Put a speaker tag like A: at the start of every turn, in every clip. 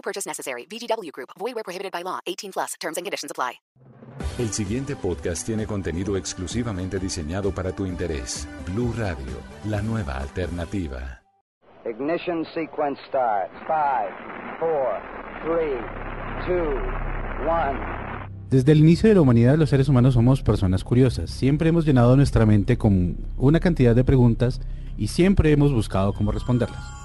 A: No purchase necessary. VGW Group. Void where prohibited by law. 18 plus. Terms and conditions apply.
B: El siguiente podcast tiene contenido exclusivamente diseñado para tu interés. Blue Radio, la nueva alternativa.
C: Ignition sequence starts. Five, four, three, two, one.
D: Desde el inicio de la humanidad los seres humanos somos personas curiosas. Siempre hemos llenado nuestra mente con una cantidad de preguntas y siempre hemos buscado cómo responderlas.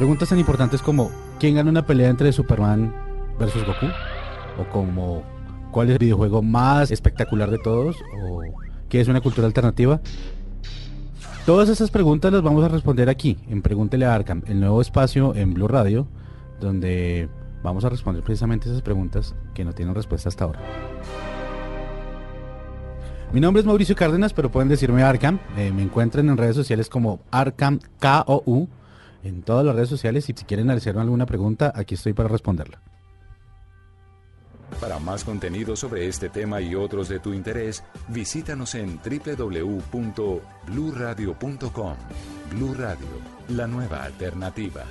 D: Preguntas tan importantes como ¿quién gana una pelea entre Superman versus Goku? O como ¿cuál es el videojuego más espectacular de todos? O ¿qué es una cultura alternativa? Todas esas preguntas las vamos a responder aquí, en Pregúntele a Arkham, el nuevo espacio en Blue Radio, donde Vamos a responder precisamente esas preguntas que no tienen respuesta hasta ahora. Mi nombre es Mauricio Cárdenas, pero pueden decirme Arkham. Eh, me encuentran en redes sociales como Arkham KOU en todas las redes sociales y si quieren hacerme alguna pregunta, aquí estoy para responderla.
B: Para más contenido sobre este tema y otros de tu interés, visítanos en www.bluradio.com. Blu Radio, la nueva alternativa.